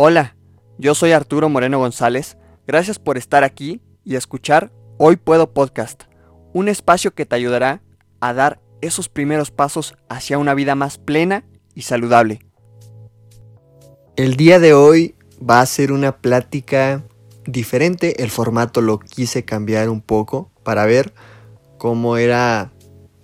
Hola, yo soy Arturo Moreno González. Gracias por estar aquí y escuchar Hoy Puedo Podcast, un espacio que te ayudará a dar esos primeros pasos hacia una vida más plena y saludable. El día de hoy va a ser una plática diferente, el formato lo quise cambiar un poco para ver cómo era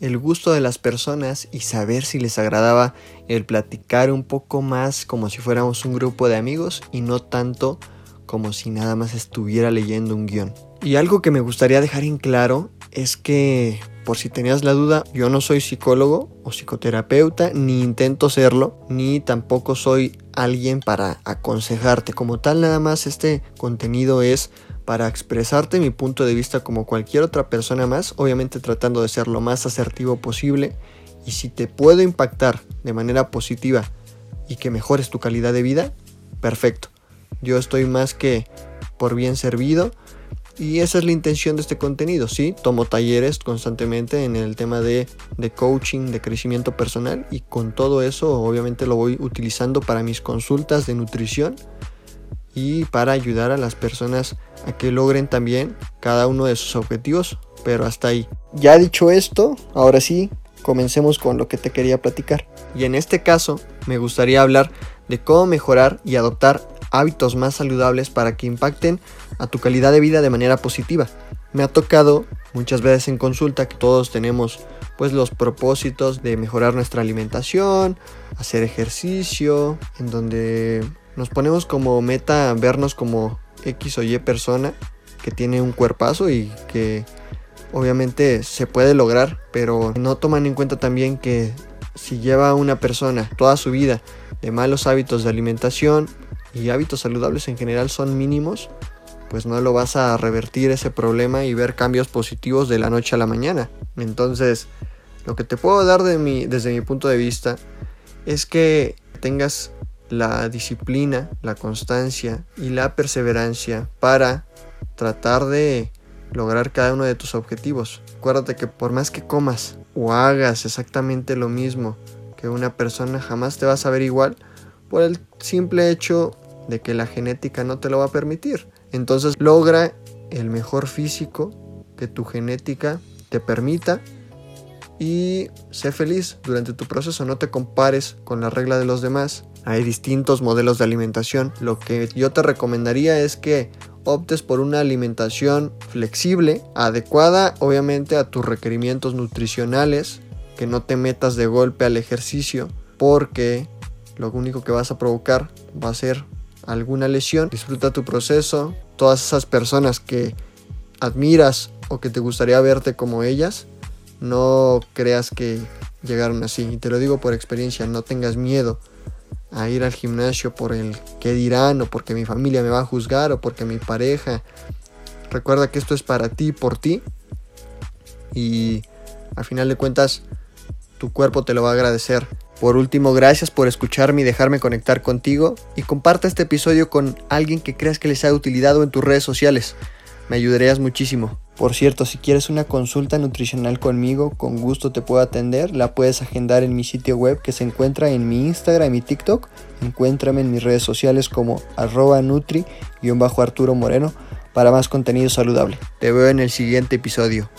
el gusto de las personas y saber si les agradaba el platicar un poco más como si fuéramos un grupo de amigos y no tanto como si nada más estuviera leyendo un guion. Y algo que me gustaría dejar en claro es que, por si tenías la duda, yo no soy psicólogo o psicoterapeuta, ni intento serlo, ni tampoco soy alguien para aconsejarte. Como tal, nada más este contenido es para expresarte mi punto de vista como cualquier otra persona más, obviamente tratando de ser lo más asertivo posible y si te puedo impactar de manera positiva y que mejores tu calidad de vida, perfecto. Yo estoy más que por bien servido y esa es la intención de este contenido, ¿sí? Tomo talleres constantemente en el tema de, de coaching, de crecimiento personal y con todo eso obviamente lo voy utilizando para mis consultas de nutrición y para ayudar a las personas a que logren también cada uno de sus objetivos, pero hasta ahí. Ya dicho esto, ahora sí, comencemos con lo que te quería platicar. Y en este caso, me gustaría hablar de cómo mejorar y adoptar hábitos más saludables para que impacten a tu calidad de vida de manera positiva. Me ha tocado muchas veces en consulta que todos tenemos pues los propósitos de mejorar nuestra alimentación, hacer ejercicio, en donde nos ponemos como meta vernos como X o Y persona que tiene un cuerpazo y que obviamente se puede lograr, pero no toman en cuenta también que si lleva una persona toda su vida de malos hábitos de alimentación y hábitos saludables en general son mínimos, pues no lo vas a revertir ese problema y ver cambios positivos de la noche a la mañana. Entonces, lo que te puedo dar de desde mi punto de vista es que tengas la disciplina, la constancia y la perseverancia para tratar de lograr cada uno de tus objetivos. Acuérdate que por más que comas o hagas exactamente lo mismo que una persona, jamás te vas a ver igual por el simple hecho de que la genética no te lo va a permitir. Entonces logra el mejor físico que tu genética te permita y sé feliz durante tu proceso, no te compares con la regla de los demás. Hay distintos modelos de alimentación. Lo que yo te recomendaría es que optes por una alimentación flexible, adecuada obviamente a tus requerimientos nutricionales, que no te metas de golpe al ejercicio, porque lo único que vas a provocar va a ser alguna lesión. Disfruta tu proceso. Todas esas personas que admiras o que te gustaría verte como ellas, no creas que llegaron así. Y te lo digo por experiencia, no tengas miedo a ir al gimnasio por el que dirán o porque mi familia me va a juzgar o porque mi pareja. Recuerda que esto es para ti, por ti. Y al final de cuentas, tu cuerpo te lo va a agradecer. Por último, gracias por escucharme y dejarme conectar contigo. Y comparte este episodio con alguien que creas que les sea de utilidad en tus redes sociales. Me ayudarías muchísimo. Por cierto, si quieres una consulta nutricional conmigo, con gusto te puedo atender. La puedes agendar en mi sitio web que se encuentra en mi Instagram y TikTok. Encuéntrame en mis redes sociales como arroba nutri-arturo moreno para más contenido saludable. Te veo en el siguiente episodio.